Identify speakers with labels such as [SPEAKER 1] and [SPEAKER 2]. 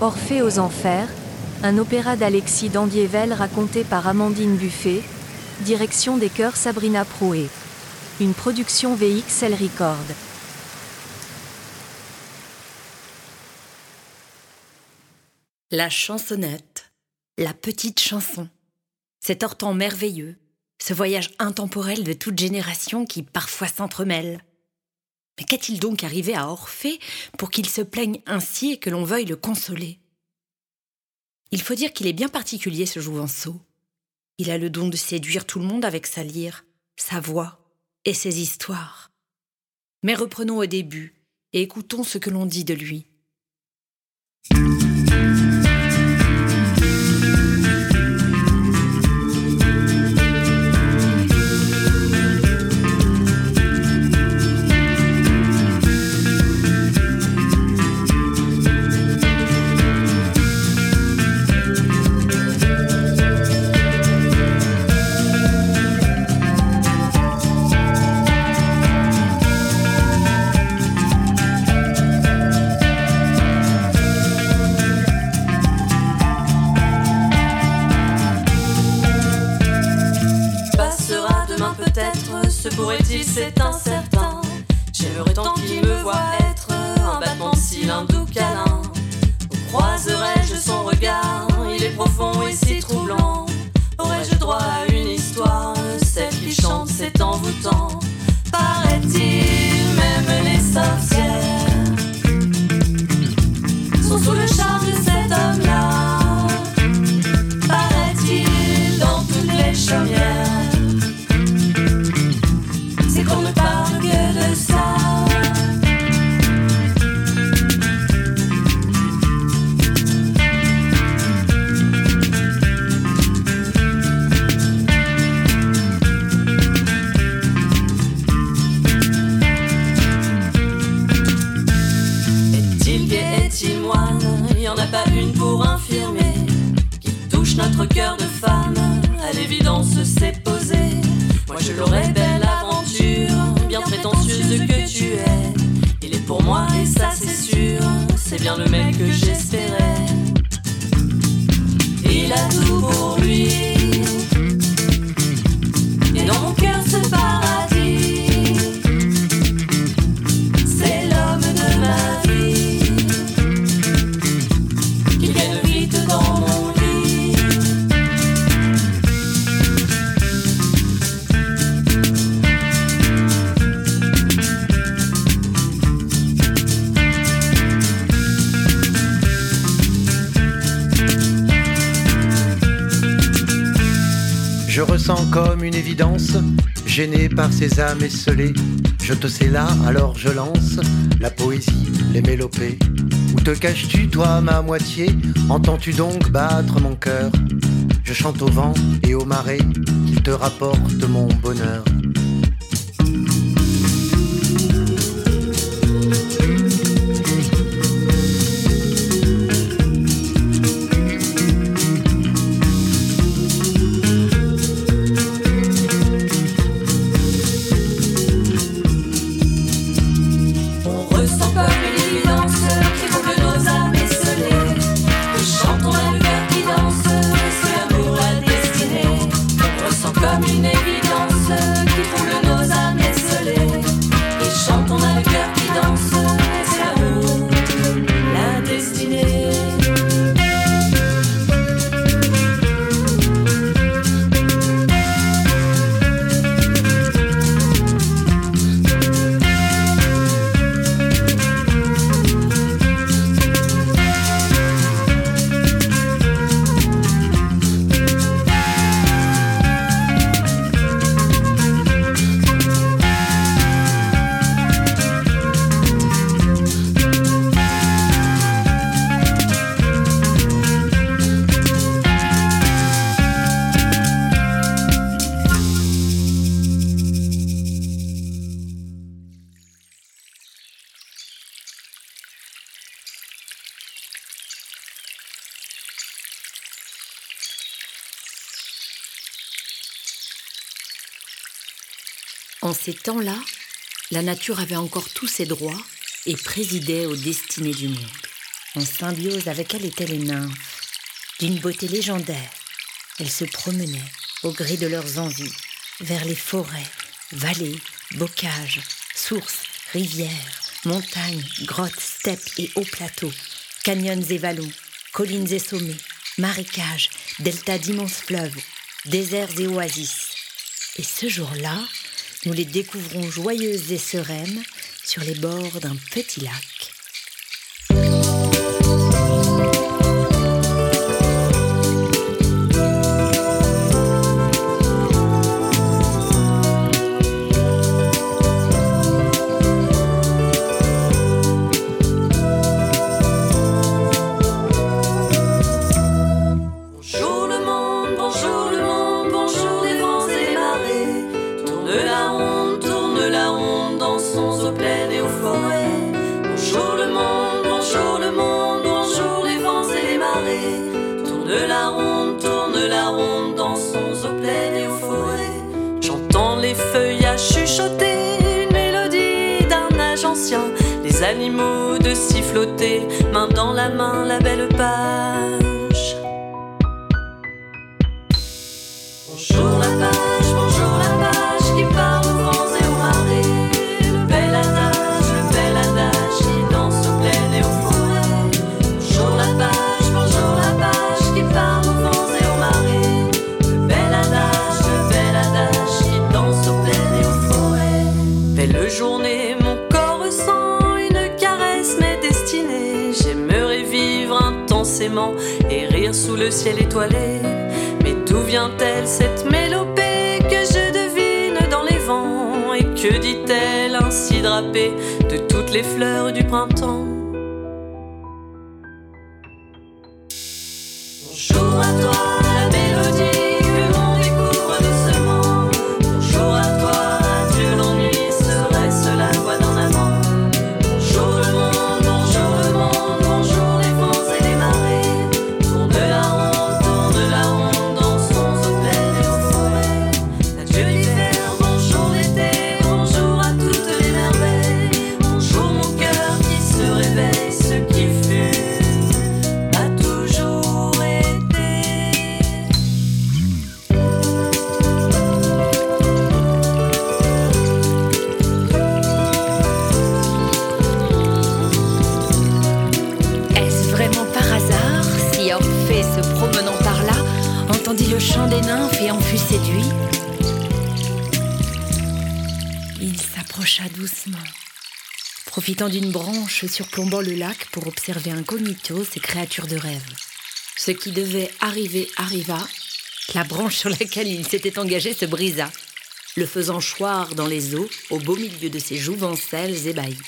[SPEAKER 1] Orphée aux Enfers, un opéra d'Alexis Dandievel raconté par Amandine Buffet, direction des chœurs Sabrina Proué. Une production VXL Record.
[SPEAKER 2] La chansonnette, la petite chanson, cet ortant merveilleux, ce voyage intemporel de toute génération qui parfois s'entremêle. Mais qu'est-il donc arrivé à Orphée pour qu'il se plaigne ainsi et que l'on veuille le consoler? Il faut dire qu'il est bien particulier ce jouvenceau. Il a le don de séduire tout le monde avec sa lyre, sa voix et ses histoires. Mais reprenons au début et écoutons ce que l'on dit de lui.
[SPEAKER 3] C'est incertain. J'aimerais tant qu'il me voit être un battement de un doux câlin. Croiserais-je son regard? Il est profond et si troublant. Aurais-je droit à une histoire? Celle qui chante, c'est envoûtant. Paraît-il, même les sorcières notre cœur de femme, à l'évidence s'est posé. Moi je l'aurais belle aventure, bien prétentieuse que tu es. Il est pour moi et ça c'est sûr, c'est bien le mec que j'espérais.
[SPEAKER 4] Comme une évidence, gêné par ces âmes esselées. Je te sais là, alors je lance la poésie, les mélopées. Où te caches-tu, toi, ma moitié? Entends-tu donc battre mon cœur? Je chante au vent et au marais, qui te rapporte mon bonheur.
[SPEAKER 2] En ces temps-là, la nature avait encore tous ses droits et présidait aux destinées du monde. En symbiose avec elle étaient les nymphes, d'une beauté légendaire. Elles se promenaient, au gré de leurs envies, vers les forêts, vallées, bocages, sources, rivières, montagnes, grottes, steppes et hauts plateaux, canyons et vallons, collines et sommets, marécages, deltas d'immenses fleuves, déserts et oasis. Et ce jour-là, nous les découvrons joyeuses et sereines sur les bords d'un petit lac.
[SPEAKER 3] La ronde, dansons aux plaines et aux forêts. J'entends les feuillages chuchoter une mélodie d'un âge ancien. Les animaux de siffloter, main dans la main, la belle page. Bonjour et rire sous le ciel étoilé. Mais d'où vient-elle cette mélopée que je devine dans les vents? Et que dit-elle ainsi drapée de toutes les fleurs du printemps?
[SPEAKER 2] Profitant d'une branche surplombant le lac pour observer incognito ces créatures de rêve. Ce qui devait arriver arriva, la branche sur laquelle il s'était engagé se brisa, le faisant choir dans les eaux au beau milieu de ses jouvencelles ébahies.